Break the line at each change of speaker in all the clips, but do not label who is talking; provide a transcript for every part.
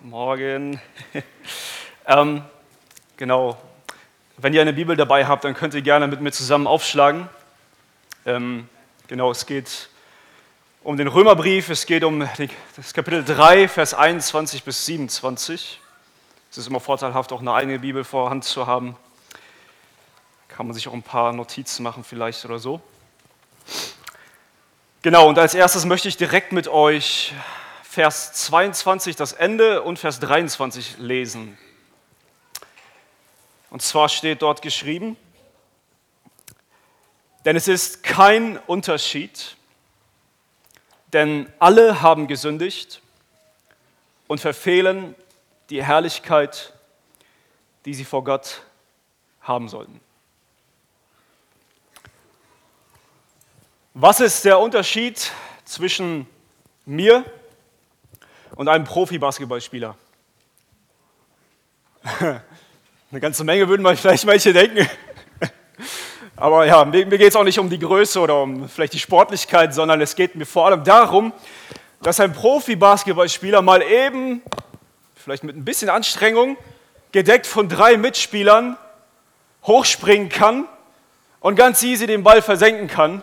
Morgen. ähm, genau. Wenn ihr eine Bibel dabei habt, dann könnt ihr gerne mit mir zusammen aufschlagen. Ähm, genau, es geht um den Römerbrief, es geht um das Kapitel 3, Vers 21 bis 27. Es ist immer vorteilhaft, auch eine eigene Bibel vorhand zu haben. Kann man sich auch ein paar Notizen machen vielleicht oder so. Genau, und als erstes möchte ich direkt mit euch Vers 22 das Ende und Vers 23 lesen. Und zwar steht dort geschrieben, denn es ist kein Unterschied, denn alle haben gesündigt und verfehlen die Herrlichkeit, die sie vor Gott haben sollten. Was ist der Unterschied zwischen mir und einem Profi-Basketballspieler. Eine ganze Menge würden vielleicht manche denken. Aber ja, mir, geht es auch nicht um die Größe oder um vielleicht die Sportlichkeit, sondern es geht mir vor allem darum, dass ein Profi-Basketballspieler mal eben, vielleicht mit ein bisschen Anstrengung, gedeckt von drei Mitspielern, hochspringen kann und ganz easy den Ball versenken kann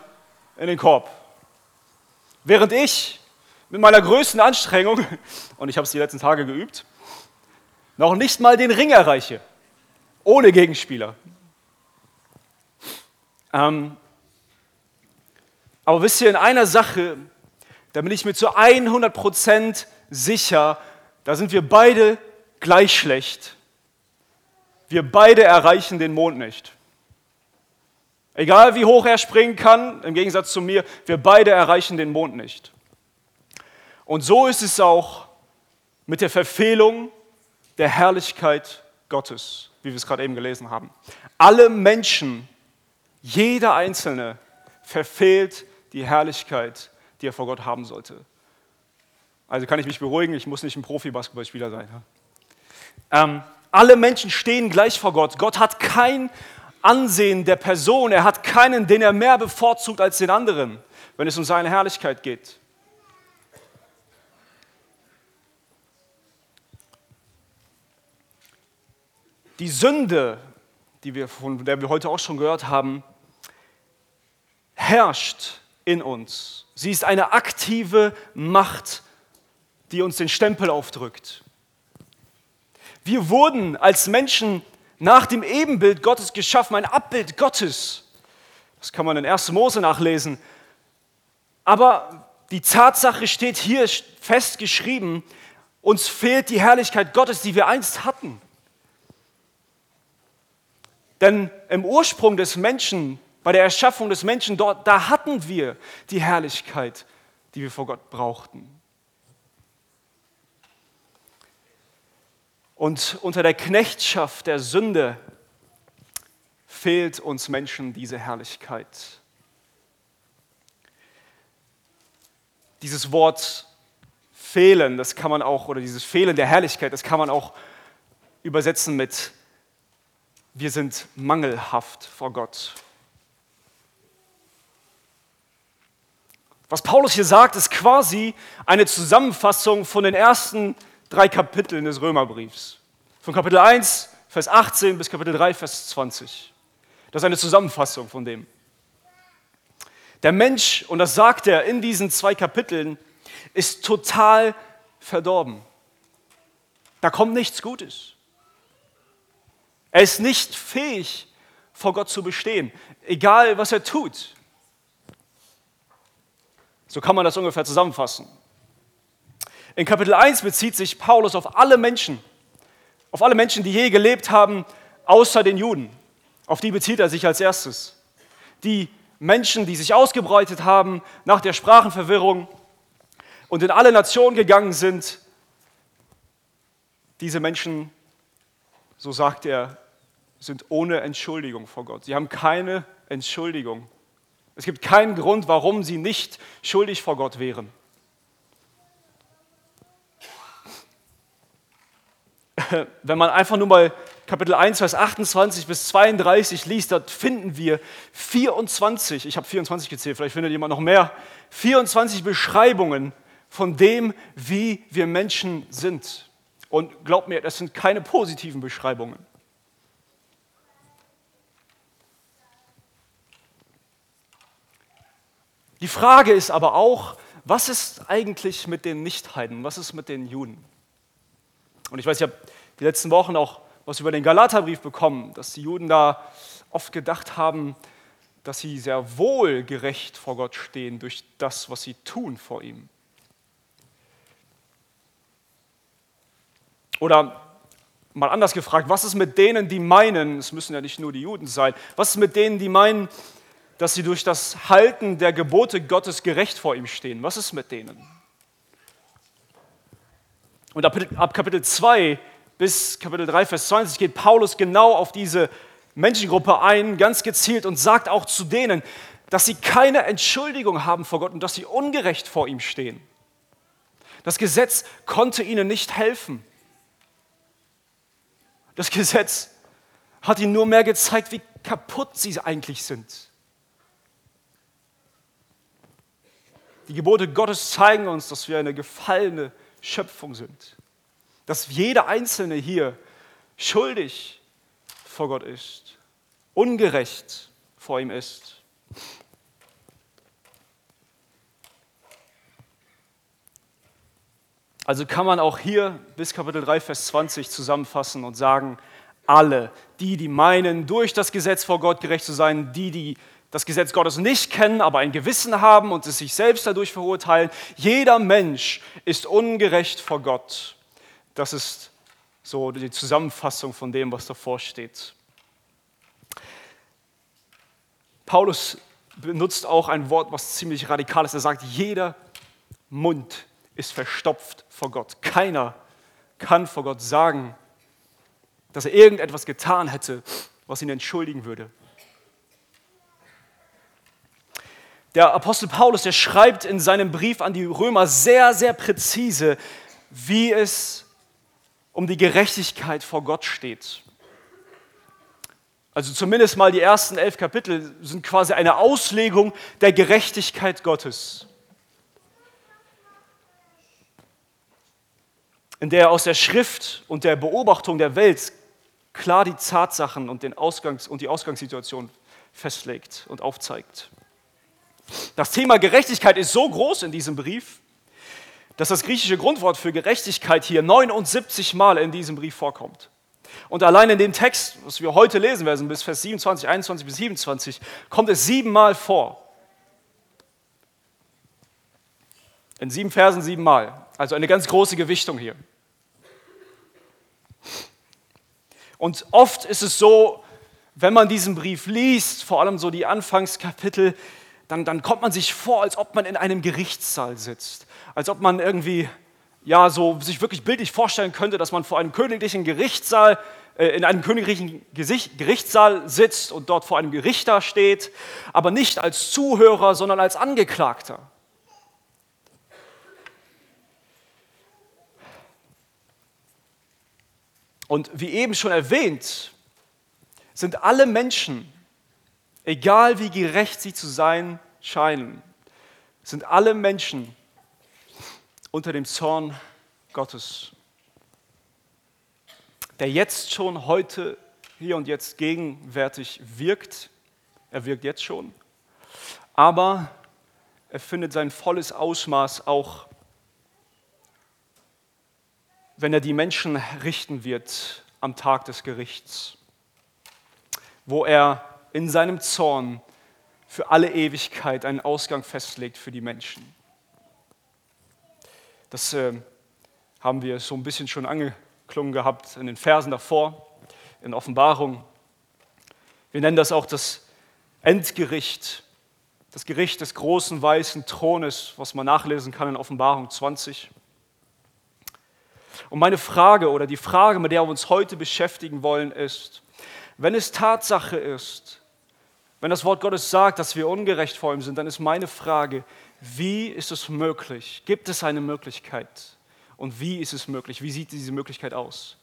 in den Korb. Während ich mit meiner größten Anstrengung, und ich habe es die letzten Tage geübt, noch nicht mal den Ring erreiche, ohne Gegenspieler. Ähm, aber wisst ihr, in einer Sache, da bin ich mir zu 100% sicher, da sind wir beide gleich schlecht. Wir beide erreichen den Mond nicht. Egal wie hoch er springen kann, im Gegensatz zu mir, wir beide erreichen den Mond nicht. Und so ist es auch mit der Verfehlung der Herrlichkeit Gottes, wie wir es gerade eben gelesen haben. Alle Menschen, jeder Einzelne verfehlt die Herrlichkeit, die er vor Gott haben sollte. Also kann ich mich beruhigen, ich muss nicht ein Profi-Basketballspieler sein. Ähm, alle Menschen stehen gleich vor Gott. Gott hat kein Ansehen der Person, er hat keinen, den er mehr bevorzugt als den anderen, wenn es um seine Herrlichkeit geht. Die Sünde, die wir, von der wir heute auch schon gehört haben, herrscht in uns. Sie ist eine aktive Macht, die uns den Stempel aufdrückt. Wir wurden als Menschen nach dem Ebenbild Gottes geschaffen, ein Abbild Gottes. Das kann man in 1. Mose nachlesen. Aber die Tatsache steht hier festgeschrieben, uns fehlt die Herrlichkeit Gottes, die wir einst hatten. Denn im Ursprung des Menschen, bei der Erschaffung des Menschen dort, da hatten wir die Herrlichkeit, die wir vor Gott brauchten. Und unter der Knechtschaft der Sünde fehlt uns Menschen diese Herrlichkeit. Dieses Wort fehlen, das kann man auch, oder dieses Fehlen der Herrlichkeit, das kann man auch übersetzen mit wir sind mangelhaft vor Gott. Was Paulus hier sagt, ist quasi eine Zusammenfassung von den ersten drei Kapiteln des Römerbriefs. Von Kapitel 1, Vers 18 bis Kapitel 3, Vers 20. Das ist eine Zusammenfassung von dem. Der Mensch, und das sagt er in diesen zwei Kapiteln, ist total verdorben. Da kommt nichts Gutes. Er ist nicht fähig, vor Gott zu bestehen, egal was er tut. So kann man das ungefähr zusammenfassen. In Kapitel 1 bezieht sich Paulus auf alle Menschen, auf alle Menschen, die je gelebt haben, außer den Juden. Auf die bezieht er sich als erstes. Die Menschen, die sich ausgebreitet haben nach der Sprachenverwirrung und in alle Nationen gegangen sind, diese Menschen, so sagt er, sind ohne Entschuldigung vor Gott. Sie haben keine Entschuldigung. Es gibt keinen Grund, warum sie nicht schuldig vor Gott wären. Wenn man einfach nur mal Kapitel 1, Vers 28 bis 32 liest, dort finden wir 24, ich habe 24 gezählt, vielleicht findet jemand noch mehr, 24 Beschreibungen von dem, wie wir Menschen sind Und glaubt mir, das sind keine positiven Beschreibungen. Die Frage ist aber auch, was ist eigentlich mit den Nichtheiden? Was ist mit den Juden? Und ich weiß, ich habe die letzten Wochen auch was über den Galaterbrief bekommen, dass die Juden da oft gedacht haben, dass sie sehr wohl gerecht vor Gott stehen durch das, was sie tun vor ihm. Oder mal anders gefragt, was ist mit denen, die meinen, es müssen ja nicht nur die Juden sein, was ist mit denen, die meinen, dass sie durch das Halten der Gebote Gottes gerecht vor ihm stehen? Was ist mit denen? Und ab Kapitel 2 bis Kapitel 3, Vers 20 geht Paulus genau auf diese Menschengruppe ein, ganz gezielt und sagt auch zu denen, dass sie keine Entschuldigung haben vor Gott und dass sie ungerecht vor ihm stehen. Das Gesetz konnte ihnen nicht helfen. Das Gesetz hat ihnen nur mehr gezeigt, wie kaputt sie eigentlich sind. Die Gebote Gottes zeigen uns, dass wir eine gefallene Schöpfung sind. Dass jeder Einzelne hier schuldig vor Gott ist, ungerecht vor ihm ist. Also kann man auch hier bis Kapitel 3, Vers 20 zusammenfassen und sagen, alle, die, die meinen, durch das Gesetz vor Gott gerecht zu sein, die, die das Gesetz Gottes nicht kennen, aber ein Gewissen haben und es sich selbst dadurch verurteilen, jeder Mensch ist ungerecht vor Gott. Das ist so die Zusammenfassung von dem, was davor steht. Paulus benutzt auch ein Wort, was ziemlich radikal ist. Er sagt, jeder Mund ist verstopft vor Gott. Keiner kann vor Gott sagen, dass er irgendetwas getan hätte, was ihn entschuldigen würde. Der Apostel Paulus, der schreibt in seinem Brief an die Römer sehr, sehr präzise, wie es um die Gerechtigkeit vor Gott steht. Also zumindest mal die ersten elf Kapitel sind quasi eine Auslegung der Gerechtigkeit Gottes. in der er aus der Schrift und der Beobachtung der Welt klar die Tatsachen und, den Ausgangs und die Ausgangssituation festlegt und aufzeigt. Das Thema Gerechtigkeit ist so groß in diesem Brief, dass das griechische Grundwort für Gerechtigkeit hier 79 Mal in diesem Brief vorkommt. Und allein in dem Text, was wir heute lesen werden, bis Vers 27, 21 bis 27, kommt es siebenmal vor. In sieben Versen siebenmal. Also eine ganz große Gewichtung hier. Und oft ist es so, wenn man diesen Brief liest, vor allem so die Anfangskapitel, dann, dann kommt man sich vor, als ob man in einem Gerichtssaal sitzt. Als ob man irgendwie, ja, so sich wirklich bildlich vorstellen könnte, dass man vor einem königlichen Gerichtssaal, äh, in einem königlichen Gerichtssaal sitzt und dort vor einem Gerichter steht, aber nicht als Zuhörer, sondern als Angeklagter. Und wie eben schon erwähnt, sind alle Menschen, egal wie gerecht sie zu sein scheinen, sind alle Menschen unter dem Zorn Gottes, der jetzt schon heute, hier und jetzt gegenwärtig wirkt. Er wirkt jetzt schon, aber er findet sein volles Ausmaß auch wenn er die Menschen richten wird am Tag des Gerichts, wo er in seinem Zorn für alle Ewigkeit einen Ausgang festlegt für die Menschen. Das äh, haben wir so ein bisschen schon angeklungen gehabt in den Versen davor, in Offenbarung. Wir nennen das auch das Endgericht, das Gericht des großen weißen Thrones, was man nachlesen kann in Offenbarung 20. Und meine Frage oder die Frage, mit der wir uns heute beschäftigen wollen, ist, wenn es Tatsache ist, wenn das Wort Gottes sagt, dass wir ungerecht vor ihm sind, dann ist meine Frage, wie ist es möglich? Gibt es eine Möglichkeit? Und wie ist es möglich? Wie sieht diese Möglichkeit aus,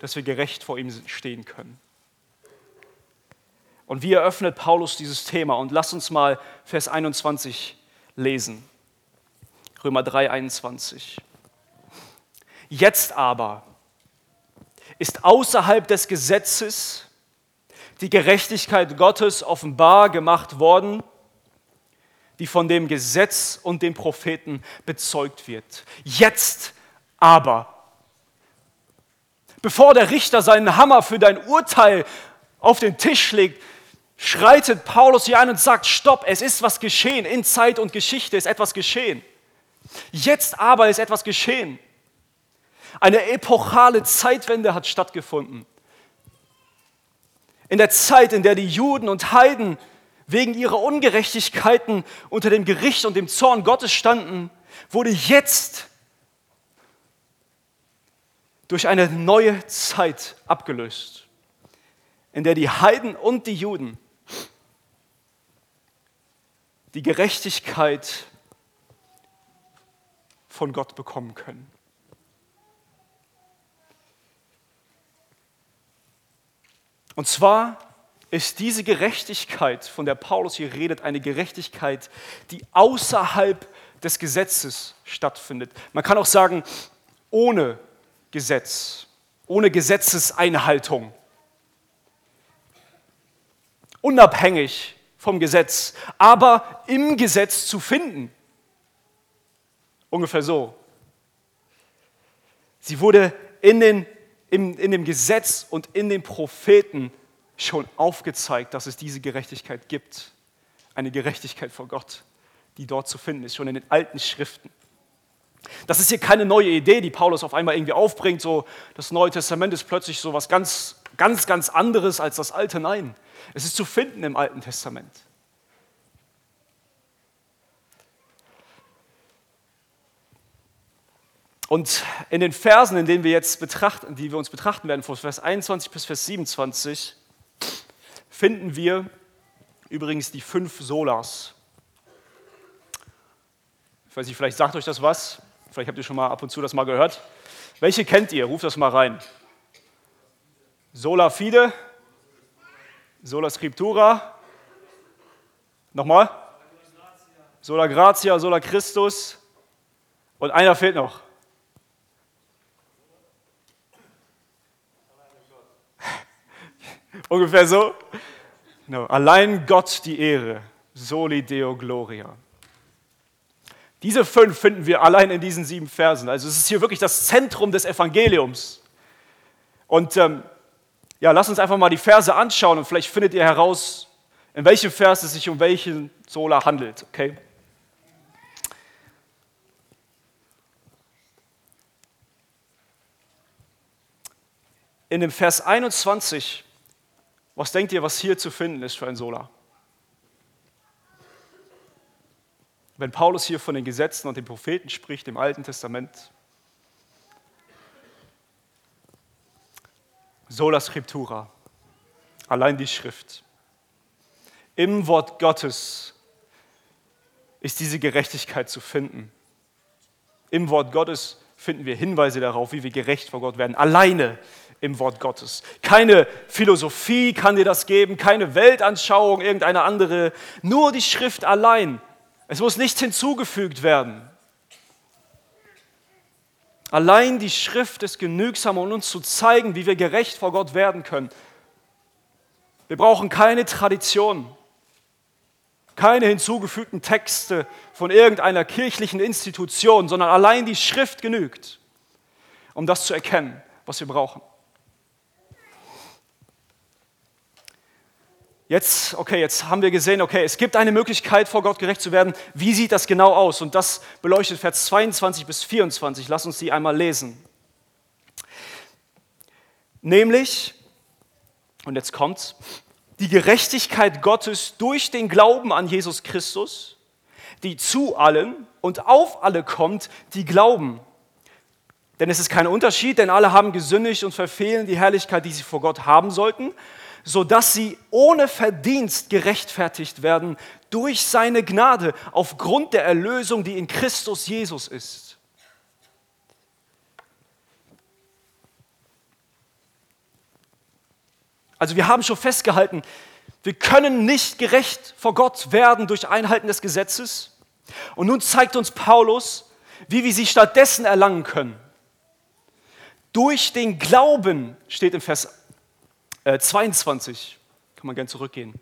dass wir gerecht vor ihm stehen können? Und wie eröffnet Paulus dieses Thema? Und lass uns mal Vers 21 lesen. Römer 3, 21. Jetzt aber ist außerhalb des Gesetzes die Gerechtigkeit Gottes offenbar gemacht worden, die von dem Gesetz und den Propheten bezeugt wird. Jetzt aber, bevor der Richter seinen Hammer für dein Urteil auf den Tisch legt, schreitet Paulus hier ein und sagt, stopp, es ist was geschehen, in Zeit und Geschichte ist etwas geschehen. Jetzt aber ist etwas geschehen. Eine epochale Zeitwende hat stattgefunden. In der Zeit, in der die Juden und Heiden wegen ihrer Ungerechtigkeiten unter dem Gericht und dem Zorn Gottes standen, wurde jetzt durch eine neue Zeit abgelöst, in der die Heiden und die Juden die Gerechtigkeit von Gott bekommen können. Und zwar ist diese Gerechtigkeit, von der Paulus hier redet, eine Gerechtigkeit, die außerhalb des Gesetzes stattfindet. Man kann auch sagen, ohne Gesetz, ohne Gesetzeseinhaltung, unabhängig vom Gesetz, aber im Gesetz zu finden. Ungefähr so. Sie wurde in, den, in, in dem Gesetz und in den Propheten schon aufgezeigt, dass es diese Gerechtigkeit gibt. Eine Gerechtigkeit vor Gott, die dort zu finden ist, schon in den alten Schriften. Das ist hier keine neue Idee, die Paulus auf einmal irgendwie aufbringt, so das Neue Testament ist plötzlich so was ganz, ganz, ganz anderes als das Alte. Nein, es ist zu finden im Alten Testament. Und in den Versen, in denen wir jetzt betrachten, die wir uns betrachten werden, von Vers 21 bis Vers 27, finden wir übrigens die fünf Solas. Ich weiß nicht, vielleicht sagt euch das was. Vielleicht habt ihr schon mal ab und zu das mal gehört. Welche kennt ihr? Ruft das mal rein. Sola fide, sola scriptura. Nochmal? Sola gratia, sola Christus. Und einer fehlt noch. Ungefähr so. No. Allein Gott die Ehre. Soli Deo Gloria. Diese fünf finden wir allein in diesen sieben Versen. Also es ist hier wirklich das Zentrum des Evangeliums. Und ähm, ja, lasst uns einfach mal die Verse anschauen und vielleicht findet ihr heraus, in welchem Vers es sich um welchen Sola handelt. Okay? In dem Vers 21 was denkt ihr, was hier zu finden ist für ein Sola? Wenn Paulus hier von den Gesetzen und den Propheten spricht im Alten Testament, Sola Scriptura, allein die Schrift. Im Wort Gottes ist diese Gerechtigkeit zu finden. Im Wort Gottes finden wir Hinweise darauf, wie wir gerecht vor Gott werden. Alleine im Wort Gottes. Keine Philosophie kann dir das geben, keine Weltanschauung, irgendeine andere, nur die Schrift allein. Es muss nichts hinzugefügt werden. Allein die Schrift ist genügsam, um uns zu zeigen, wie wir gerecht vor Gott werden können. Wir brauchen keine Tradition, keine hinzugefügten Texte von irgendeiner kirchlichen Institution, sondern allein die Schrift genügt, um das zu erkennen, was wir brauchen. Jetzt, okay, jetzt haben wir gesehen, okay, es gibt eine Möglichkeit, vor Gott gerecht zu werden. Wie sieht das genau aus? Und das beleuchtet Vers 22 bis 24. Lass uns die einmal lesen. Nämlich, und jetzt kommt's, die Gerechtigkeit Gottes durch den Glauben an Jesus Christus, die zu allen und auf alle kommt, die glauben. Denn es ist kein Unterschied, denn alle haben gesündigt und verfehlen die Herrlichkeit, die sie vor Gott haben sollten sodass sie ohne Verdienst gerechtfertigt werden durch seine Gnade aufgrund der Erlösung, die in Christus Jesus ist. Also wir haben schon festgehalten, wir können nicht gerecht vor Gott werden durch Einhalten des Gesetzes. Und nun zeigt uns Paulus, wie wir sie stattdessen erlangen können. Durch den Glauben steht im Vers 22, äh, kann man gerne zurückgehen.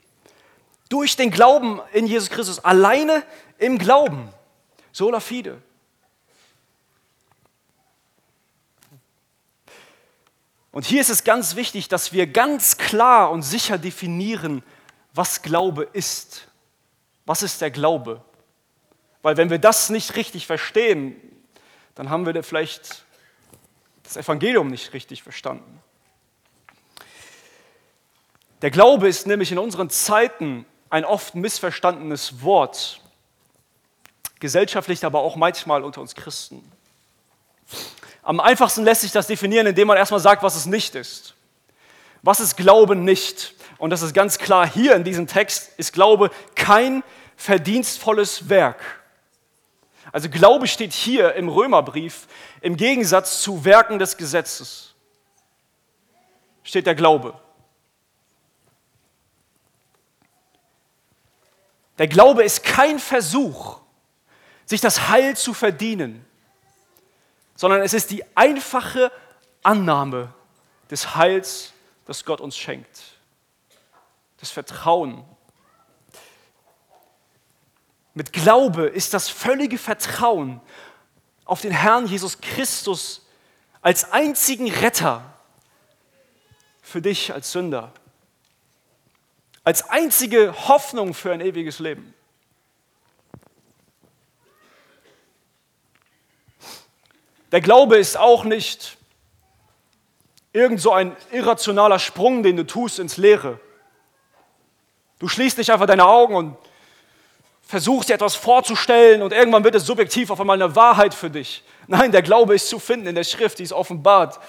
Durch den Glauben in Jesus Christus, alleine im Glauben, sola fide. Und hier ist es ganz wichtig, dass wir ganz klar und sicher definieren, was Glaube ist. Was ist der Glaube? Weil wenn wir das nicht richtig verstehen, dann haben wir vielleicht das Evangelium nicht richtig verstanden. Der Glaube ist nämlich in unseren Zeiten ein oft missverstandenes Wort, gesellschaftlich, aber auch manchmal unter uns Christen. Am einfachsten lässt sich das definieren, indem man erstmal sagt, was es nicht ist. Was ist Glaube nicht? Und das ist ganz klar hier in diesem Text, ist Glaube kein verdienstvolles Werk. Also Glaube steht hier im Römerbrief im Gegensatz zu Werken des Gesetzes. Steht der Glaube. Der Glaube ist kein Versuch, sich das Heil zu verdienen, sondern es ist die einfache Annahme des Heils, das Gott uns schenkt. Das Vertrauen. Mit Glaube ist das völlige Vertrauen auf den Herrn Jesus Christus als einzigen Retter für dich als Sünder. Als einzige Hoffnung für ein ewiges Leben. Der Glaube ist auch nicht irgend so ein irrationaler Sprung, den du tust ins Leere. Du schließt nicht einfach deine Augen und versuchst dir etwas vorzustellen und irgendwann wird es subjektiv auf einmal eine Wahrheit für dich. Nein, der Glaube ist zu finden in der Schrift, die ist offenbart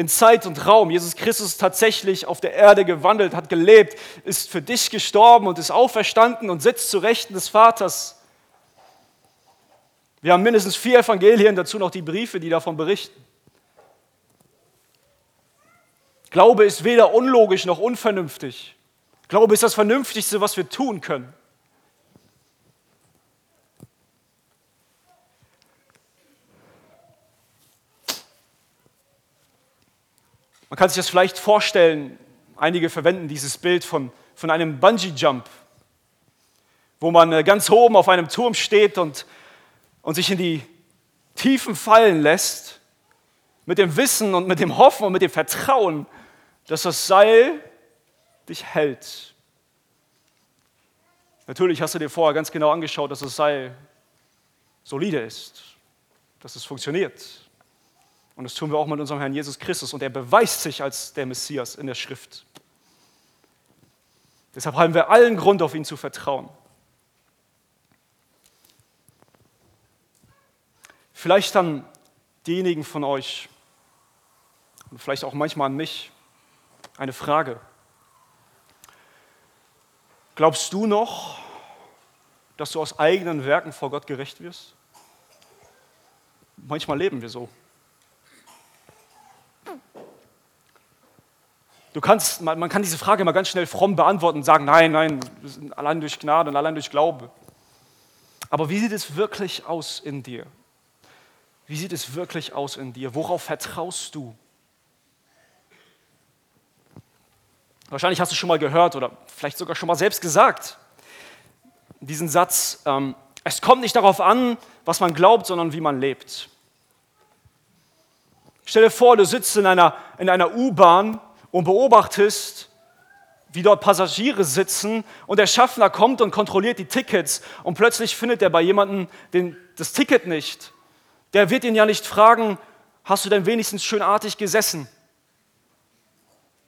in Zeit und Raum. Jesus Christus ist tatsächlich auf der Erde gewandelt, hat gelebt, ist für dich gestorben und ist auferstanden und sitzt zu Rechten des Vaters. Wir haben mindestens vier Evangelien, dazu noch die Briefe, die davon berichten. Glaube ist weder unlogisch noch unvernünftig. Glaube ist das Vernünftigste, was wir tun können. Man kann sich das vielleicht vorstellen, einige verwenden dieses Bild von, von einem Bungee-Jump, wo man äh, ganz oben auf einem Turm steht und und sich in die Tiefen fallen lässt, mit dem Wissen und mit dem Hoffen und mit dem Vertrauen, dass das Seil dich hält. Natürlich hast du dir vorher ganz genau angeschaut, dass das Seil solide ist, dass es funktioniert. Und das tun wir auch mit unserem Herrn Jesus Christus. Und er beweist sich als der Messias in der Schrift. Deshalb haben wir allen Grund, auf ihn zu vertrauen. Vielleicht an diejenigen von euch und vielleicht auch manchmal an mich eine Frage. Glaubst du noch, dass du aus eigenen Werken vor Gott gerecht wirst? Manchmal leben wir so. Du kannst, man kann diese Frage mal ganz schnell fromm beantworten und sagen, nein, nein, allein durch Gnade und allein durch Glaube. Aber wie sieht es wirklich aus in dir? Wie sieht es wirklich aus in dir? Worauf vertraust du? Wahrscheinlich hast du schon mal gehört oder vielleicht sogar schon mal selbst gesagt, diesen Satz, ähm, es kommt nicht darauf an, was man glaubt, sondern wie man lebt. Stell dir vor, du sitzt in einer, in einer U-Bahn und beobachtest, wie dort Passagiere sitzen und der Schaffner kommt und kontrolliert die Tickets und plötzlich findet er bei jemandem den, das Ticket nicht der wird ihn ja nicht fragen, hast du denn wenigstens schönartig gesessen?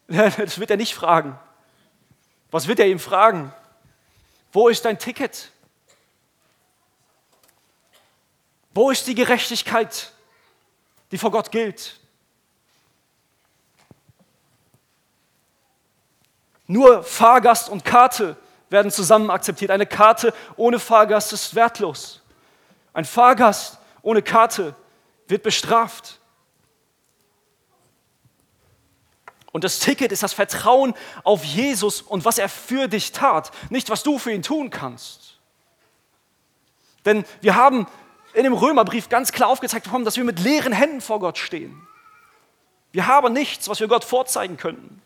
Das wird er nicht fragen. Was wird er ihm fragen? Wo ist dein Ticket? Wo ist die Gerechtigkeit, die vor Gott gilt? Nur Fahrgast und Karte werden zusammen akzeptiert. Eine Karte ohne Fahrgast ist wertlos. Ein Fahrgast ohne Karte wird bestraft. Und das Ticket ist das Vertrauen auf Jesus und was er für dich tat, nicht was du für ihn tun kannst. Denn wir haben in dem Römerbrief ganz klar aufgezeigt bekommen, dass wir mit leeren Händen vor Gott stehen. Wir haben nichts, was wir Gott vorzeigen könnten.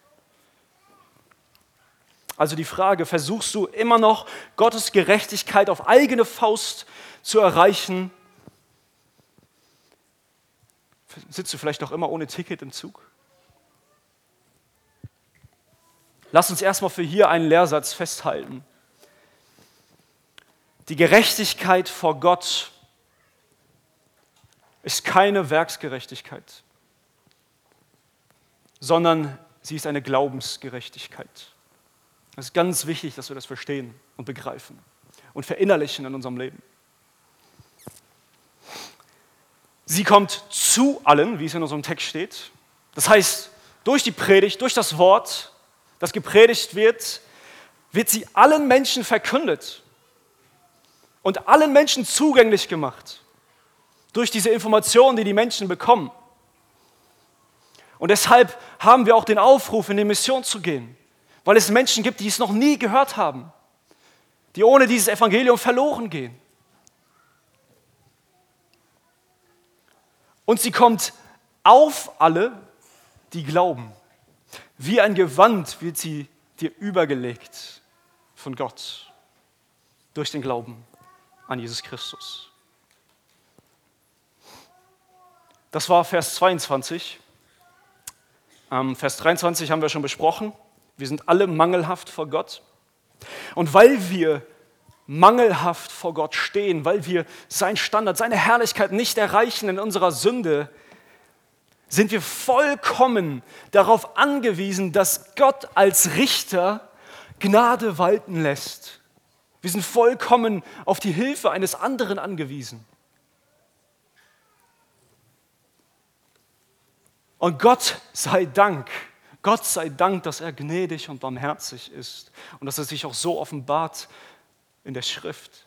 Also die Frage, versuchst du immer noch Gottes Gerechtigkeit auf eigene Faust zu erreichen? Sitzt du vielleicht noch immer ohne Ticket im Zug? Lass uns erstmal für hier einen Lehrsatz festhalten. Die Gerechtigkeit vor Gott ist keine Werksgerechtigkeit, sondern sie ist eine Glaubensgerechtigkeit. Es ist ganz wichtig, dass wir das verstehen und begreifen und verinnerlichen in unserem Leben. Sie kommt zu allen, wie es in unserem Text steht. Das heißt, durch die Predigt, durch das Wort, das gepredigt wird, wird sie allen Menschen verkündet und allen Menschen zugänglich gemacht durch diese Informationen, die die Menschen bekommen. Und deshalb haben wir auch den Aufruf, in die Mission zu gehen, weil es Menschen gibt, die es noch nie gehört haben, die ohne dieses Evangelium verloren gehen. Und sie kommt auf alle, die glauben. Wie ein Gewand wird sie dir übergelegt von Gott durch den Glauben an Jesus Christus. Das war Vers 22. Ähm, Vers 23 haben wir schon besprochen. Wir sind alle mangelhaft vor Gott. Und weil wir mangelhaft vor Gott stehen, weil wir sein Standard, seine Herrlichkeit nicht erreichen in unserer Sünde, sind wir vollkommen darauf angewiesen, dass Gott als Richter Gnade walten lässt. Wir sind vollkommen auf die Hilfe eines anderen angewiesen. Und Gott sei Dank, Gott sei Dank, dass er gnädig und barmherzig ist und dass er sich auch so offenbart in der Schrift.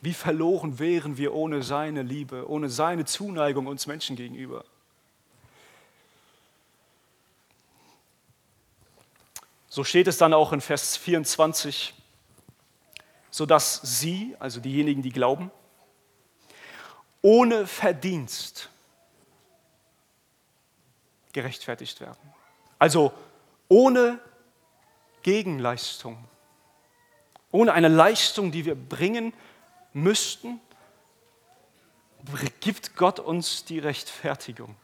Wie verloren wären wir ohne seine Liebe, ohne seine Zuneigung uns Menschen gegenüber? So steht es dann auch in Vers 24, sodass sie, also diejenigen, die glauben, ohne Verdienst gerechtfertigt werden. Also ohne Gegenleistung, ohne eine Leistung, die wir bringen müssten, gibt Gott uns die Rechtfertigung,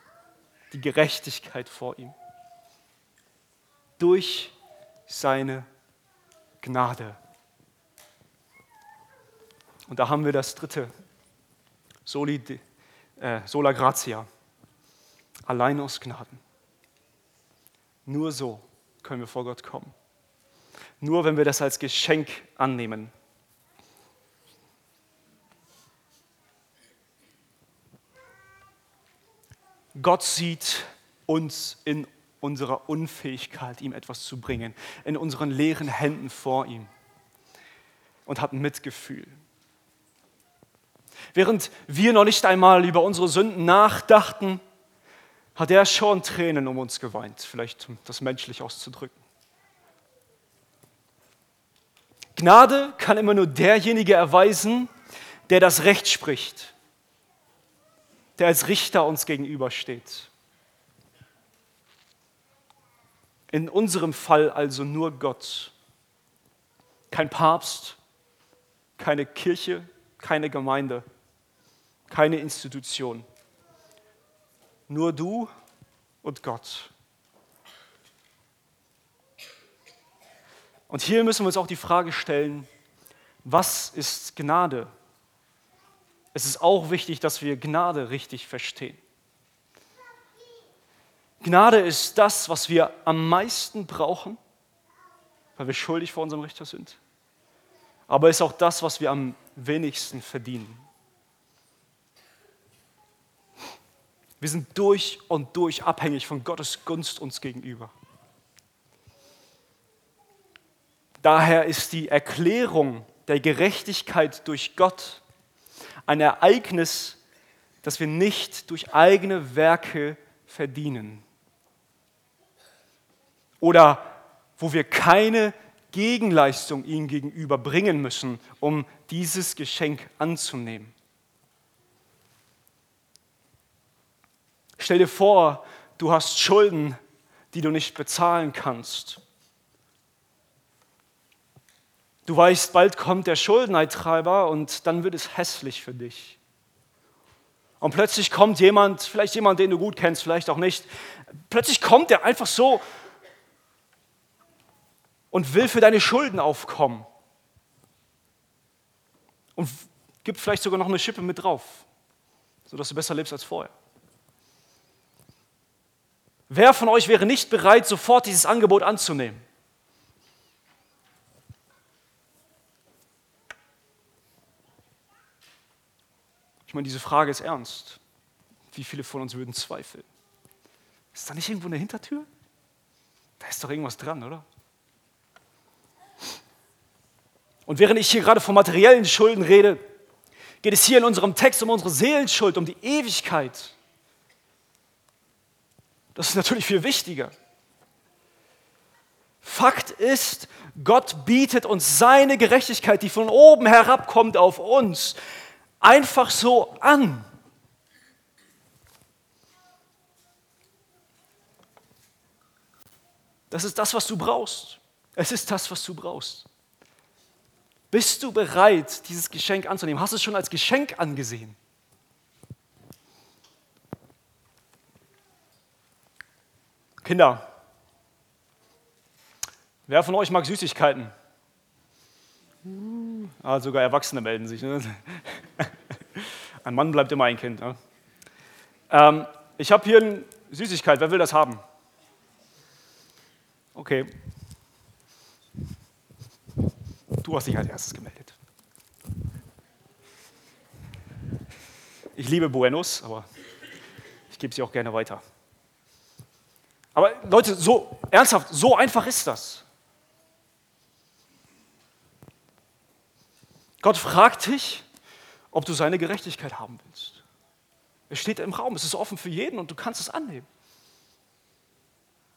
die Gerechtigkeit vor ihm. Durch seine Gnade. Und da haben wir das dritte, Soli, äh, Sola Gratia, allein aus Gnaden. Nur so können wir vor Gott kommen. Nur wenn wir das als Geschenk annehmen. Gott sieht uns in unserer Unfähigkeit, ihm etwas zu bringen, in unseren leeren Händen vor ihm und hat Mitgefühl. Während wir noch nicht einmal über unsere Sünden nachdachten, hat er schon Tränen um uns geweint, vielleicht um das menschlich auszudrücken. Gnade kann immer nur derjenige erweisen, der das Recht spricht, der als Richter uns gegenübersteht. In unserem Fall also nur Gott. Kein Papst, keine Kirche, keine Gemeinde, keine Institution. Nur du und Gott. Und hier müssen wir uns auch die Frage stellen, was ist Gnade? Es ist auch wichtig, dass wir Gnade richtig verstehen. Gnade ist das, was wir am meisten brauchen, weil wir schuldig vor unserem Richter sind. Aber es ist auch das, was wir am wenigsten verdienen. Wir sind durch und durch abhängig von Gottes Gunst uns gegenüber. Daher ist die Erklärung der Gerechtigkeit durch Gott ein Ereignis, das wir nicht durch eigene Werke verdienen oder wo wir keine Gegenleistung ihm gegenüber bringen müssen, um dieses Geschenk anzunehmen. Stell dir vor, du hast Schulden, die du nicht bezahlen kannst. Du weißt, bald kommt der Schuldeneintreiber und dann wird es hässlich für dich. Und plötzlich kommt jemand, vielleicht jemand, den du gut kennst, vielleicht auch nicht, plötzlich kommt er einfach so und will für deine Schulden aufkommen. Und gibt vielleicht sogar noch eine Schippe mit drauf, sodass du besser lebst als vorher. Wer von euch wäre nicht bereit, sofort dieses Angebot anzunehmen? Ich meine, diese Frage ist ernst. Wie viele von uns würden zweifeln? Ist da nicht irgendwo eine Hintertür? Da ist doch irgendwas dran, oder? Und während ich hier gerade von materiellen Schulden rede, geht es hier in unserem Text um unsere Seelenschuld, um die Ewigkeit. Das ist natürlich viel wichtiger. Fakt ist, Gott bietet uns seine Gerechtigkeit, die von oben herabkommt auf uns, einfach so an. Das ist das, was du brauchst. Es ist das, was du brauchst. Bist du bereit, dieses Geschenk anzunehmen? Hast du es schon als Geschenk angesehen? Kinder, wer von euch mag Süßigkeiten? Ah, sogar Erwachsene melden sich. Ne? Ein Mann bleibt immer ein Kind. Ne? Ähm, ich habe hier eine Süßigkeit. Wer will das haben? Okay. Du hast dich als erstes gemeldet. Ich liebe Buenos, aber ich gebe sie auch gerne weiter. Aber Leute, so ernsthaft, so einfach ist das. Gott fragt dich, ob du seine Gerechtigkeit haben willst. Es steht im Raum, es ist offen für jeden und du kannst es annehmen.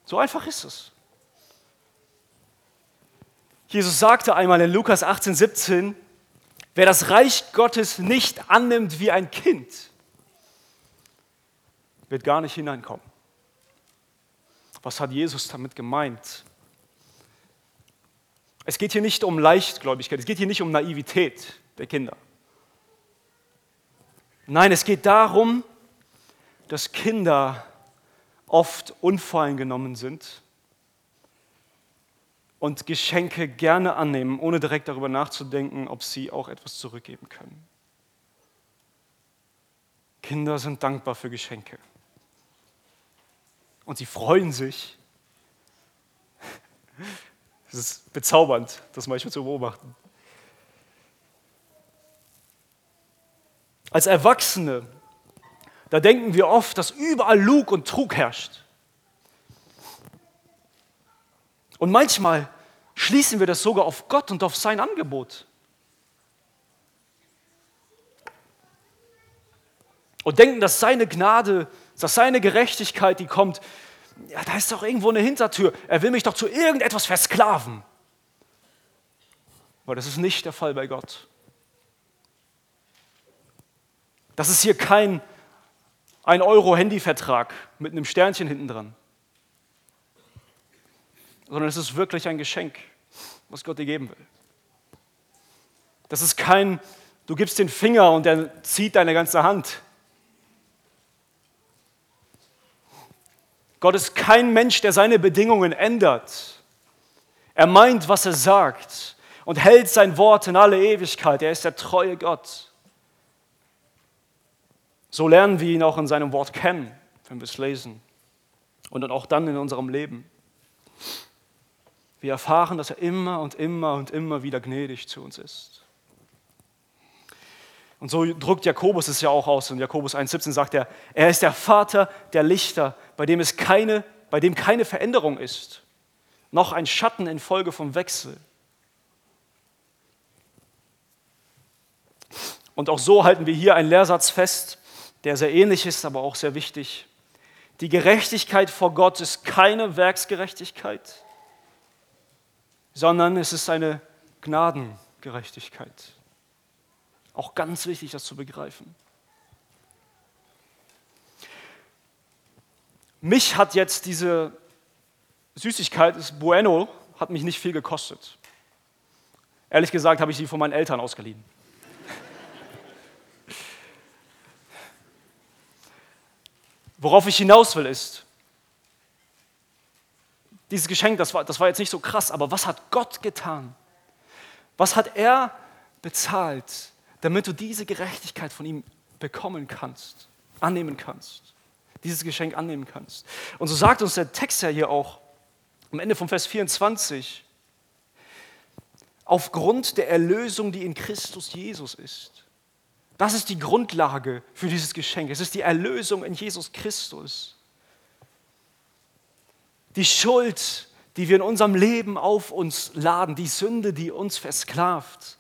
So einfach ist es. Jesus sagte einmal in Lukas 18, 17, wer das Reich Gottes nicht annimmt wie ein Kind, wird gar nicht hineinkommen. Was hat Jesus damit gemeint? Es geht hier nicht um Leichtgläubigkeit, es geht hier nicht um Naivität der Kinder. Nein, es geht darum, dass Kinder oft unvoreingenommen sind und Geschenke gerne annehmen, ohne direkt darüber nachzudenken, ob sie auch etwas zurückgeben können. Kinder sind dankbar für Geschenke. Und sie freuen sich. Es ist bezaubernd, das manchmal zu beobachten. Als Erwachsene, da denken wir oft, dass überall Lug und Trug herrscht. Und manchmal schließen wir das sogar auf Gott und auf sein Angebot. Und denken, dass seine Gnade, dass seine Gerechtigkeit, die kommt, ja, da ist doch irgendwo eine Hintertür. Er will mich doch zu irgendetwas versklaven. Aber das ist nicht der Fall bei Gott. Das ist hier kein 1-Euro-Handyvertrag mit einem Sternchen hinten dran, sondern es ist wirklich ein Geschenk, was Gott dir geben will. Das ist kein, du gibst den Finger und er zieht deine ganze Hand. Gott ist kein Mensch, der seine Bedingungen ändert. Er meint, was er sagt und hält sein Wort in alle Ewigkeit. Er ist der treue Gott. So lernen wir ihn auch in seinem Wort kennen, wenn wir es lesen. Und auch dann in unserem Leben. Wir erfahren, dass er immer und immer und immer wieder gnädig zu uns ist. Und so drückt Jakobus es ja auch aus. In Jakobus 1,17 sagt er, er ist der Vater der Lichter, bei dem, es keine, bei dem keine Veränderung ist, noch ein Schatten infolge vom Wechsel. Und auch so halten wir hier einen Lehrsatz fest, der sehr ähnlich ist, aber auch sehr wichtig. Die Gerechtigkeit vor Gott ist keine Werksgerechtigkeit, sondern es ist eine Gnadengerechtigkeit. Auch ganz wichtig, das zu begreifen. mich hat jetzt diese Süßigkeit, das Bueno, hat mich nicht viel gekostet. Ehrlich gesagt habe ich sie von meinen Eltern ausgeliehen. Worauf ich hinaus will ist, dieses Geschenk, das war, das war jetzt nicht so krass, aber was hat Gott getan? Was hat er bezahlt, damit du diese Gerechtigkeit von ihm bekommen kannst, annehmen kannst, dieses Geschenk annehmen kannst? Und so sagt uns der Text ja hier auch am Ende vom Vers 24, aufgrund der Erlösung, die in Christus Jesus ist. Das ist die Grundlage für dieses Geschenk. Es ist die Erlösung in Jesus Christus. Die Schuld, die wir in unserem Leben auf uns laden, die Sünde, die uns versklavt,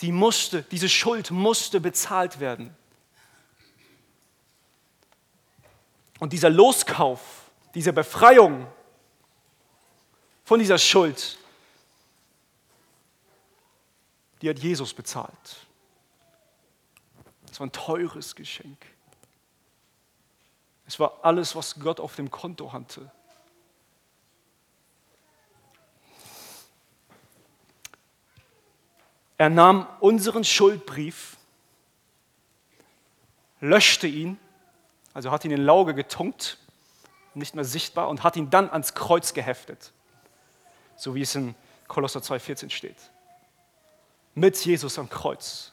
die musste, diese Schuld musste bezahlt werden. Und dieser Loskauf, diese Befreiung von dieser Schuld, die hat Jesus bezahlt. Es war ein teures Geschenk. Es war alles, was Gott auf dem Konto hatte. Er nahm unseren Schuldbrief, löschte ihn, also hat ihn in Lauge getunkt, nicht mehr sichtbar, und hat ihn dann ans Kreuz geheftet, so wie es in Kolosser 2,14 steht. Mit Jesus am Kreuz.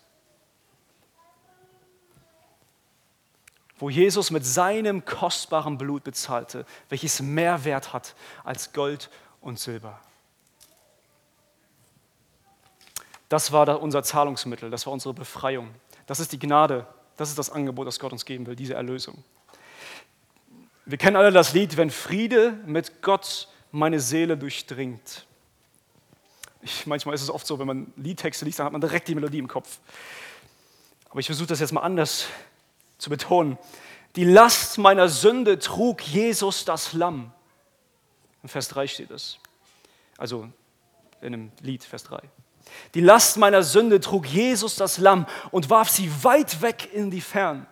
Wo Jesus mit seinem kostbaren Blut bezahlte, welches mehr Wert hat als Gold und Silber. Das war unser Zahlungsmittel, das war unsere Befreiung. Das ist die Gnade, das ist das Angebot, das Gott uns geben will, diese Erlösung. Wir kennen alle das Lied, wenn Friede mit Gott meine Seele durchdringt. Ich, manchmal ist es oft so, wenn man Liedtexte liest, dann hat man direkt die Melodie im Kopf. Aber ich versuche das jetzt mal anders zu betonen. Die Last meiner Sünde trug Jesus das Lamm. In Vers 3 steht es. Also in einem Lied, Vers 3. Die Last meiner Sünde trug Jesus das Lamm und warf sie weit weg in die Fern.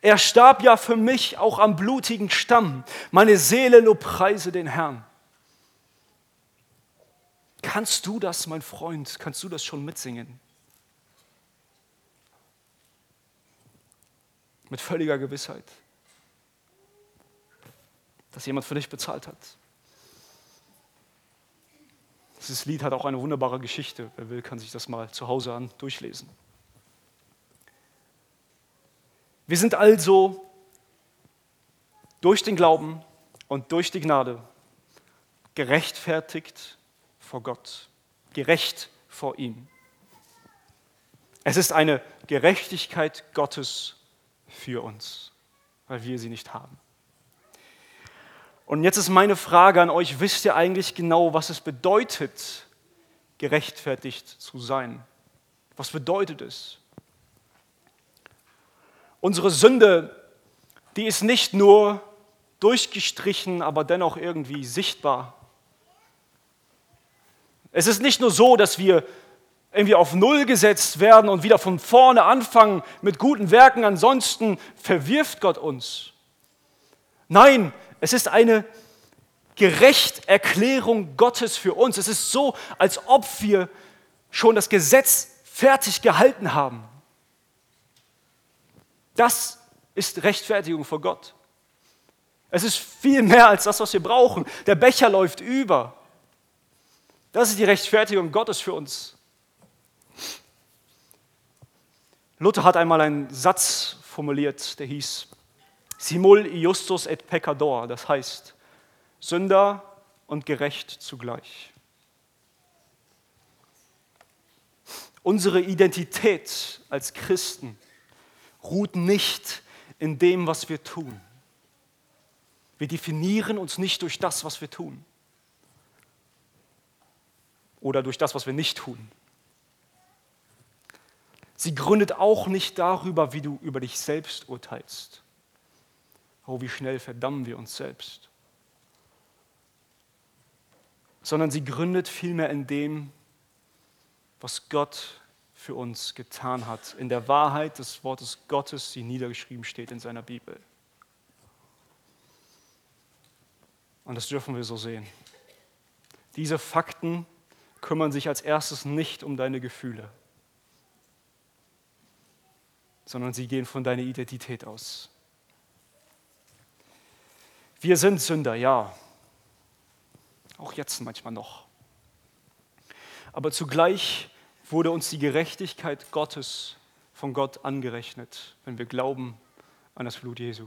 Er starb ja für mich auch am blutigen Stamm. Meine Seele lobpreise den Herrn. Kannst du das, mein Freund, kannst du das schon mitsingen? Mit völliger Gewissheit, dass jemand für dich bezahlt hat. Dieses Lied hat auch eine wunderbare Geschichte. Wer will, kann sich das mal zu Hause an durchlesen. Wir sind also durch den Glauben und durch die Gnade gerechtfertigt vor Gott, gerecht vor ihm. Es ist eine Gerechtigkeit Gottes für uns, weil wir sie nicht haben. Und jetzt ist meine Frage an euch, wisst ihr eigentlich genau, was es bedeutet, gerechtfertigt zu sein? Was bedeutet es? Unsere Sünde, die ist nicht nur durchgestrichen, aber dennoch irgendwie sichtbar. Es ist nicht nur so, dass wir irgendwie auf Null gesetzt werden und wieder von vorne anfangen mit guten Werken, ansonsten verwirft Gott uns. Nein, es ist eine Gerechterklärung Gottes für uns. Es ist so, als ob wir schon das Gesetz fertig gehalten haben. Das ist Rechtfertigung vor Gott. Es ist viel mehr als das, was wir brauchen. Der Becher läuft über. Das ist die Rechtfertigung Gottes für uns. Luther hat einmal einen Satz formuliert, der hieß, Simul justus et peccador, das heißt Sünder und gerecht zugleich. Unsere Identität als Christen ruht nicht in dem, was wir tun. Wir definieren uns nicht durch das, was wir tun oder durch das, was wir nicht tun. Sie gründet auch nicht darüber, wie du über dich selbst urteilst. Oh, wie schnell verdammen wir uns selbst. Sondern sie gründet vielmehr in dem, was Gott für uns getan hat, in der Wahrheit des Wortes Gottes, die niedergeschrieben steht in seiner Bibel. Und das dürfen wir so sehen. Diese Fakten kümmern sich als erstes nicht um deine Gefühle, sondern sie gehen von deiner Identität aus. Wir sind Sünder, ja. Auch jetzt manchmal noch. Aber zugleich wurde uns die Gerechtigkeit Gottes von Gott angerechnet, wenn wir glauben an das Blut Jesu.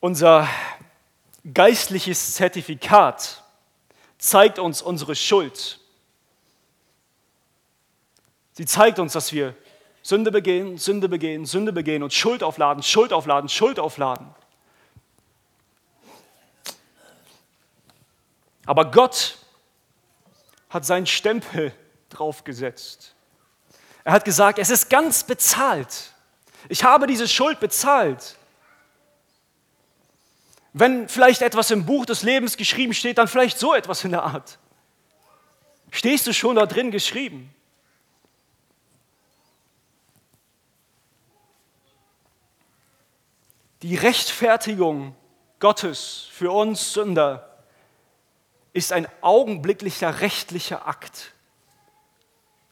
Unser geistliches Zertifikat zeigt uns unsere Schuld. Sie zeigt uns, dass wir Sünde begehen, Sünde begehen, Sünde begehen und Schuld aufladen, Schuld aufladen, Schuld aufladen. Aber Gott hat seinen Stempel draufgesetzt. Er hat gesagt, es ist ganz bezahlt. Ich habe diese Schuld bezahlt. Wenn vielleicht etwas im Buch des Lebens geschrieben steht, dann vielleicht so etwas in der Art. Stehst du schon da drin geschrieben? Die Rechtfertigung Gottes für uns Sünder ist ein augenblicklicher rechtlicher Akt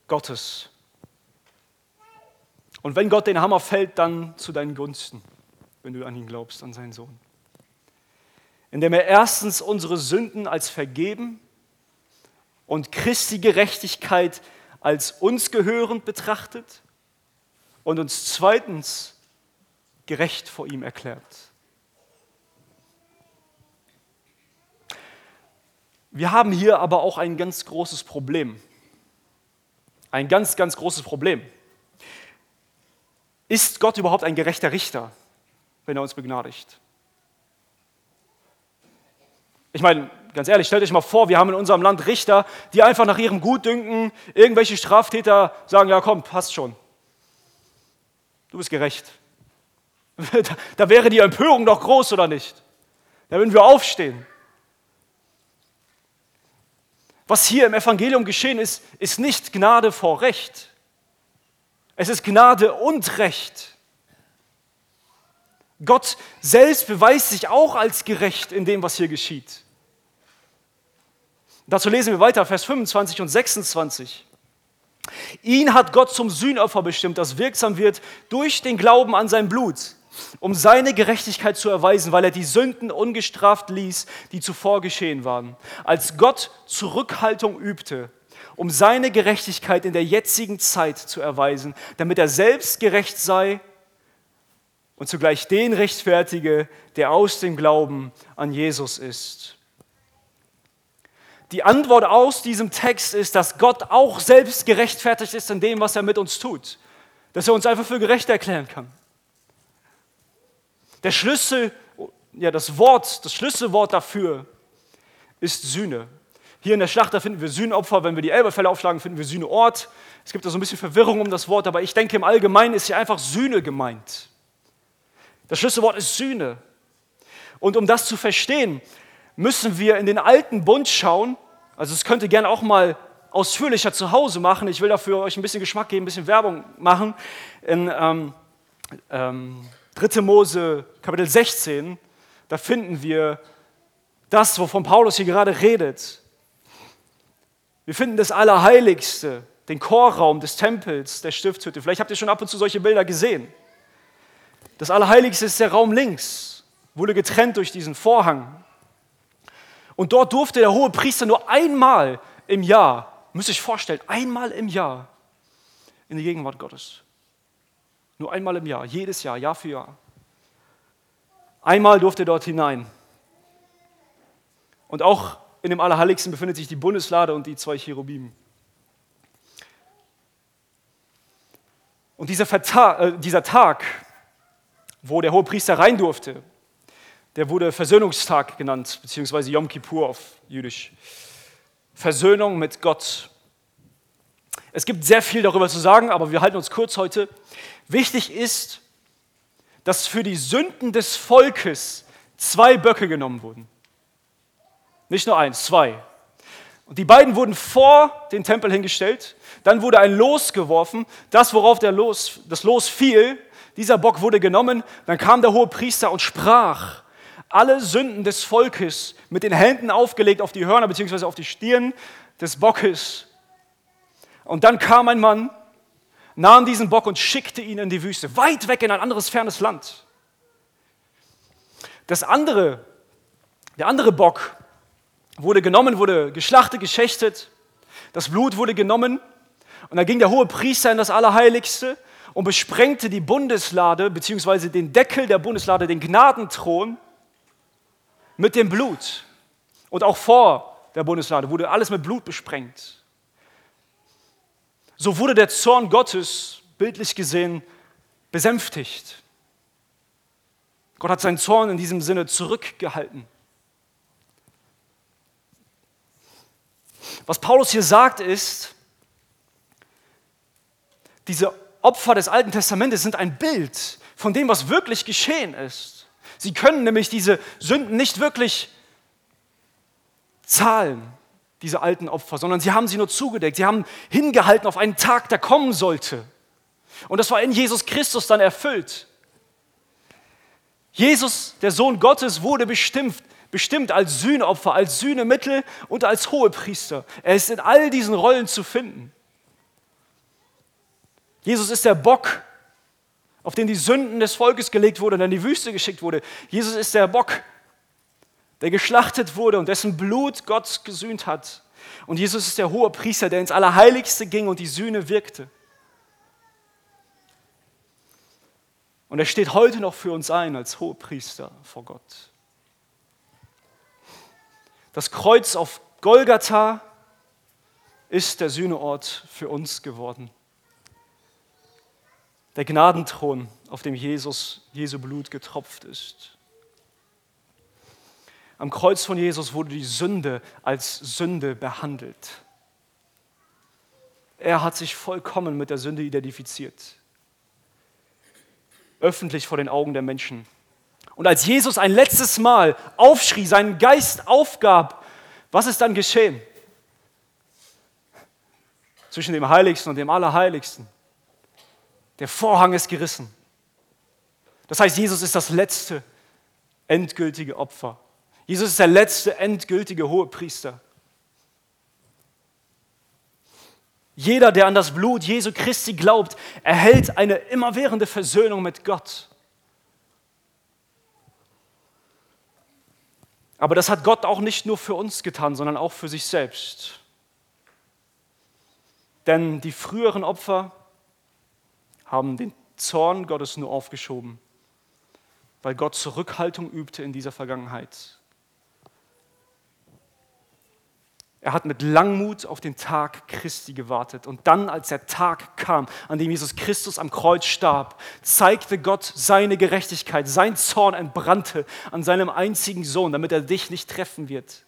Gottes. Und wenn Gott den Hammer fällt, dann zu deinen Gunsten, wenn du an ihn glaubst, an seinen Sohn indem er erstens unsere Sünden als vergeben und Christi Gerechtigkeit als uns gehörend betrachtet und uns zweitens gerecht vor ihm erklärt. Wir haben hier aber auch ein ganz großes Problem. Ein ganz, ganz großes Problem. Ist Gott überhaupt ein gerechter Richter, wenn er uns begnadigt? Ich meine, ganz ehrlich, stellt euch mal vor, wir haben in unserem Land Richter, die einfach nach ihrem Gutdünken irgendwelche Straftäter sagen, ja komm, passt schon. Du bist gerecht. Da wäre die Empörung doch groß, oder nicht? Da würden wir aufstehen. Was hier im Evangelium geschehen ist, ist nicht Gnade vor Recht. Es ist Gnade und Recht. Gott selbst beweist sich auch als gerecht in dem, was hier geschieht. Dazu lesen wir weiter, Vers 25 und 26. Ihn hat Gott zum Sühnopfer bestimmt, das wirksam wird durch den Glauben an sein Blut, um seine Gerechtigkeit zu erweisen, weil er die Sünden ungestraft ließ, die zuvor geschehen waren. Als Gott Zurückhaltung übte, um seine Gerechtigkeit in der jetzigen Zeit zu erweisen, damit er selbst gerecht sei und zugleich den rechtfertige, der aus dem Glauben an Jesus ist. Die Antwort aus diesem Text ist, dass Gott auch selbst gerechtfertigt ist in dem, was er mit uns tut. Dass er uns einfach für gerecht erklären kann. Der Schlüssel, ja, das Wort, das Schlüsselwort dafür ist Sühne. Hier in der Schlacht, da finden wir Sühnopfer. Wenn wir die Elberfälle aufschlagen, finden wir Sühneort. Es gibt da so ein bisschen Verwirrung um das Wort, aber ich denke, im Allgemeinen ist hier einfach Sühne gemeint. Das Schlüsselwort ist Sühne. Und um das zu verstehen, müssen wir in den alten Bund schauen also es könnt ihr gerne auch mal ausführlicher zu Hause machen. Ich will dafür euch ein bisschen Geschmack geben, ein bisschen Werbung machen. In ähm, ähm, 3. Mose Kapitel 16, da finden wir das, wovon Paulus hier gerade redet. Wir finden das Allerheiligste, den Chorraum des Tempels, der Stiftshütte. Vielleicht habt ihr schon ab und zu solche Bilder gesehen. Das Allerheiligste ist der Raum links, wurde getrennt durch diesen Vorhang. Und dort durfte der hohe Priester nur einmal im Jahr, müsst ihr euch vorstellen, einmal im Jahr in die Gegenwart Gottes. Nur einmal im Jahr, jedes Jahr, Jahr für Jahr. Einmal durfte er dort hinein. Und auch in dem Allerheiligsten befindet sich die Bundeslade und die zwei Cherubim. Und dieser, Verta äh, dieser Tag, wo der hohe Priester rein durfte, der wurde Versöhnungstag genannt, beziehungsweise Yom Kippur auf Jüdisch. Versöhnung mit Gott. Es gibt sehr viel darüber zu sagen, aber wir halten uns kurz heute. Wichtig ist, dass für die Sünden des Volkes zwei Böcke genommen wurden. Nicht nur eins, zwei. Und die beiden wurden vor den Tempel hingestellt. Dann wurde ein Los geworfen. Das, worauf der Los, das Los fiel, Dieser Bock wurde genommen, dann kam der hohe Priester und sprach alle Sünden des Volkes mit den Händen aufgelegt auf die Hörner bzw. auf die Stirn des Bockes. Und dann kam ein Mann, nahm diesen Bock und schickte ihn in die Wüste, weit weg in ein anderes fernes Land. Das andere, der andere Bock wurde genommen, wurde geschlachtet, geschächtet, das Blut wurde genommen und dann ging der hohe Priester in das Allerheiligste und besprengte die Bundeslade bzw. den Deckel der Bundeslade, den Gnadenthron mit dem Blut. Und auch vor der Bundeslade wurde alles mit Blut besprengt. So wurde der Zorn Gottes, bildlich gesehen, besänftigt. Gott hat seinen Zorn in diesem Sinne zurückgehalten. Was Paulus hier sagt ist, diese Opfer des Alten Testamentes sind ein Bild von dem, was wirklich geschehen ist. Sie können nämlich diese Sünden nicht wirklich zahlen, diese alten Opfer, sondern sie haben sie nur zugedeckt. Sie haben hingehalten auf einen Tag, der kommen sollte. Und das war in Jesus Christus dann erfüllt. Jesus, der Sohn Gottes, wurde bestimmt, bestimmt als Sühneopfer, als Sühnemittel und als Hohepriester. Er ist in all diesen Rollen zu finden. Jesus ist der Bock, auf den die Sünden des Volkes gelegt wurden und in die Wüste geschickt wurde. Jesus ist der Bock, der geschlachtet wurde und dessen Blut Gott gesühnt hat. Und Jesus ist der hohe Priester, der ins Allerheiligste ging und die Sühne wirkte. Und er steht heute noch für uns ein als hoher Priester vor Gott. Das Kreuz auf Golgatha ist der Sühneort für uns geworden. Der Gnadenthron, auf dem Jesus, Jesu Blut getropft ist. Am Kreuz von Jesus wurde die Sünde als Sünde behandelt. Er hat sich vollkommen mit der Sünde identifiziert. Öffentlich vor den Augen der Menschen. Und als Jesus ein letztes Mal aufschrie, seinen Geist aufgab, was ist dann geschehen? Zwischen dem Heiligsten und dem Allerheiligsten. Der Vorhang ist gerissen. Das heißt, Jesus ist das letzte endgültige Opfer. Jesus ist der letzte endgültige Hohepriester. Jeder, der an das Blut Jesu Christi glaubt, erhält eine immerwährende Versöhnung mit Gott. Aber das hat Gott auch nicht nur für uns getan, sondern auch für sich selbst. Denn die früheren Opfer haben den Zorn Gottes nur aufgeschoben, weil Gott Zurückhaltung übte in dieser Vergangenheit. Er hat mit Langmut auf den Tag Christi gewartet. Und dann, als der Tag kam, an dem Jesus Christus am Kreuz starb, zeigte Gott seine Gerechtigkeit. Sein Zorn entbrannte an seinem einzigen Sohn, damit er dich nicht treffen wird.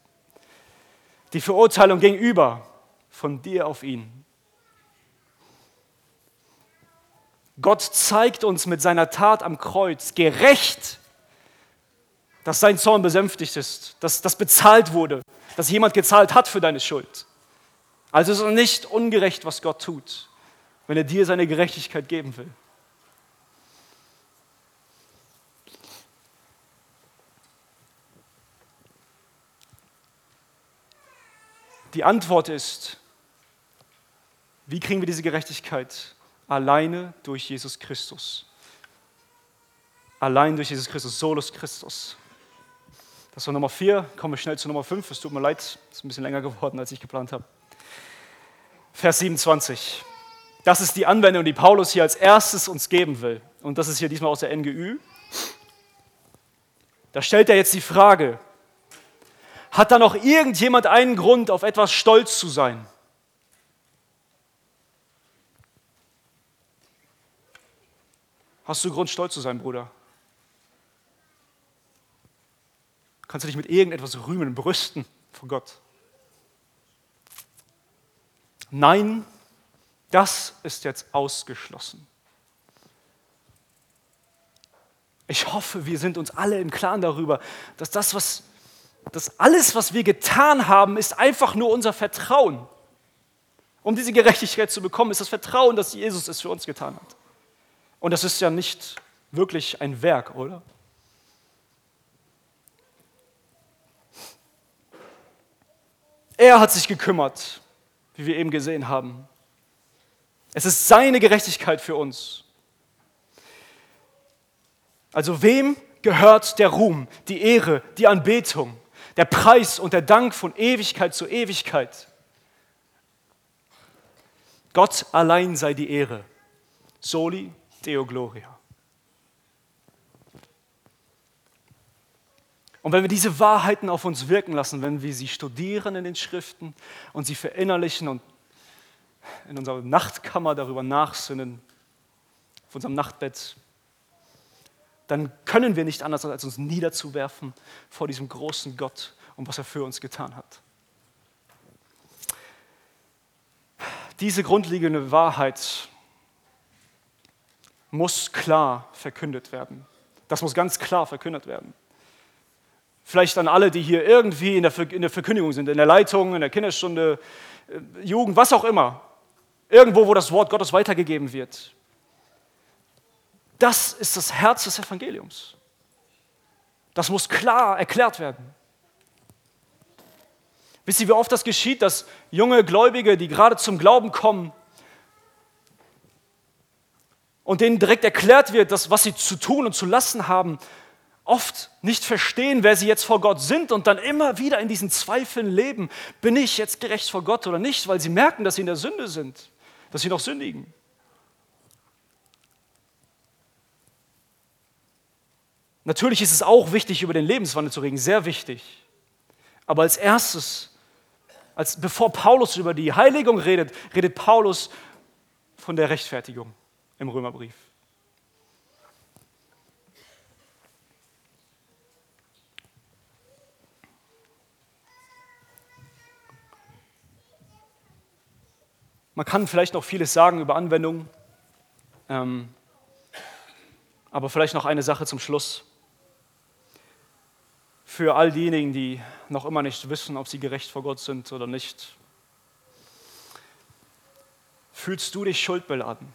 Die Verurteilung ging über von dir auf ihn. Gott zeigt uns mit seiner Tat am Kreuz gerecht, dass sein Zorn besänftigt ist, dass das bezahlt wurde, dass jemand gezahlt hat für deine Schuld. Also ist es nicht ungerecht, was Gott tut, wenn er dir seine Gerechtigkeit geben will. Die Antwort ist, wie kriegen wir diese Gerechtigkeit? Alleine durch Jesus Christus. Allein durch Jesus Christus, solus Christus. Das war Nummer vier. Kommen wir schnell zu Nummer fünf. Es tut mir leid, es ist ein bisschen länger geworden, als ich geplant habe. Vers 27. Das ist die Anwendung, die Paulus hier als erstes uns geben will. Und das ist hier diesmal aus der NGÜ. Da stellt er jetzt die Frage, hat da noch irgendjemand einen Grund, auf etwas stolz zu sein? Hast du Grund, stolz zu sein, Bruder? Kannst du dich mit irgendetwas rühmen, brüsten vor Gott? Nein, das ist jetzt ausgeschlossen. Ich hoffe, wir sind uns alle im Klaren darüber, dass das, was, dass alles, was wir getan haben, ist einfach nur unser Vertrauen. Um diese Gerechtigkeit zu bekommen, ist das Vertrauen, das Jesus es für uns getan hat. Und das ist ja nicht wirklich ein Werk, oder? Er hat sich gekümmert, wie wir eben gesehen haben. Es ist seine Gerechtigkeit für uns. Also wem gehört der Ruhm, die Ehre, die Anbetung, der Preis und der Dank von Ewigkeit zu Ewigkeit? Gott allein sei die Ehre. Soli Deo Gloria. Und wenn wir diese Wahrheiten auf uns wirken lassen, wenn wir sie studieren in den Schriften und sie verinnerlichen und in unserer Nachtkammer darüber nachsinnen, auf unserem Nachtbett, dann können wir nicht anders als uns niederzuwerfen vor diesem großen Gott und was er für uns getan hat. Diese grundlegende Wahrheit muss klar verkündet werden. Das muss ganz klar verkündet werden. Vielleicht an alle, die hier irgendwie in der, in der Verkündigung sind, in der Leitung, in der Kinderstunde, äh, Jugend, was auch immer. Irgendwo, wo das Wort Gottes weitergegeben wird. Das ist das Herz des Evangeliums. Das muss klar erklärt werden. Wisst ihr, wie oft das geschieht, dass junge Gläubige, die gerade zum Glauben kommen, und denen direkt erklärt wird, dass, was sie zu tun und zu lassen haben, oft nicht verstehen, wer sie jetzt vor Gott sind und dann immer wieder in diesen Zweifeln leben, bin ich jetzt gerecht vor Gott oder nicht, weil sie merken, dass sie in der Sünde sind, dass sie noch sündigen. Natürlich ist es auch wichtig, über den Lebenswandel zu reden, sehr wichtig. Aber als erstes, als bevor Paulus über die Heiligung redet, redet Paulus von der Rechtfertigung im Römerbrief. Man kann vielleicht noch vieles sagen über Anwendungen, ähm, aber vielleicht noch eine Sache zum Schluss. Für all diejenigen, die noch immer nicht wissen, ob sie gerecht vor Gott sind oder nicht. Fühlst du dich schuldbeladen?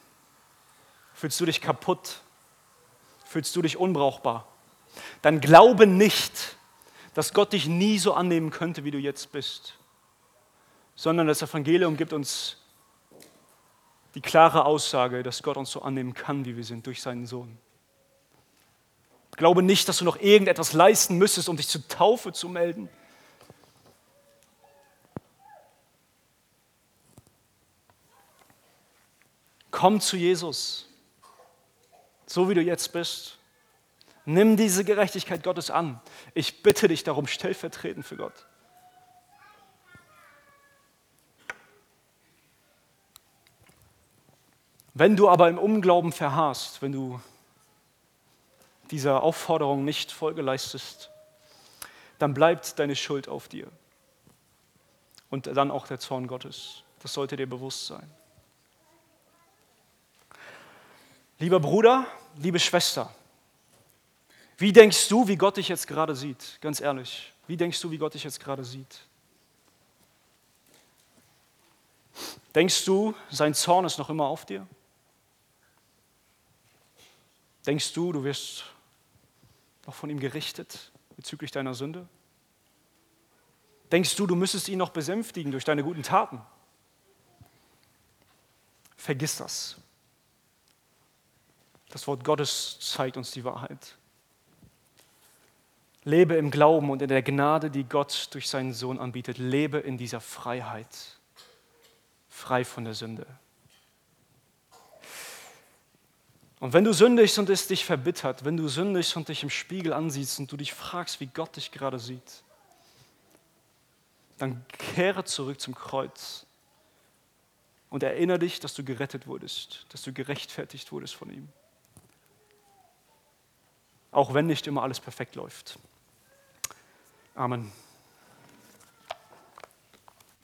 Fühlst du dich kaputt? Fühlst du dich unbrauchbar? Dann glaube nicht, dass Gott dich nie so annehmen könnte, wie du jetzt bist, sondern das Evangelium gibt uns die klare Aussage, dass Gott uns so annehmen kann, wie wir sind, durch seinen Sohn. Glaube nicht, dass du noch irgendetwas leisten müsstest, um dich zur Taufe zu melden. Komm zu Jesus, so wie du jetzt bist. Nimm diese Gerechtigkeit Gottes an. Ich bitte dich darum, stellvertretend für Gott. Wenn du aber im Unglauben verharrst, wenn du dieser Aufforderung nicht Folge leistest, dann bleibt deine Schuld auf dir. Und dann auch der Zorn Gottes. Das sollte dir bewusst sein. Lieber Bruder, liebe Schwester, wie denkst du, wie Gott dich jetzt gerade sieht? Ganz ehrlich, wie denkst du, wie Gott dich jetzt gerade sieht? Denkst du, sein Zorn ist noch immer auf dir? Denkst du, du wirst noch von ihm gerichtet bezüglich deiner Sünde? Denkst du, du müsstest ihn noch besänftigen durch deine guten Taten? Vergiss das. Das Wort Gottes zeigt uns die Wahrheit. Lebe im Glauben und in der Gnade, die Gott durch seinen Sohn anbietet. Lebe in dieser Freiheit, frei von der Sünde. Und wenn du sündigst und es dich verbittert, wenn du sündigst und dich im Spiegel ansiehst und du dich fragst, wie Gott dich gerade sieht, dann kehre zurück zum Kreuz und erinnere dich, dass du gerettet wurdest, dass du gerechtfertigt wurdest von ihm. Auch wenn nicht immer alles perfekt läuft. Amen.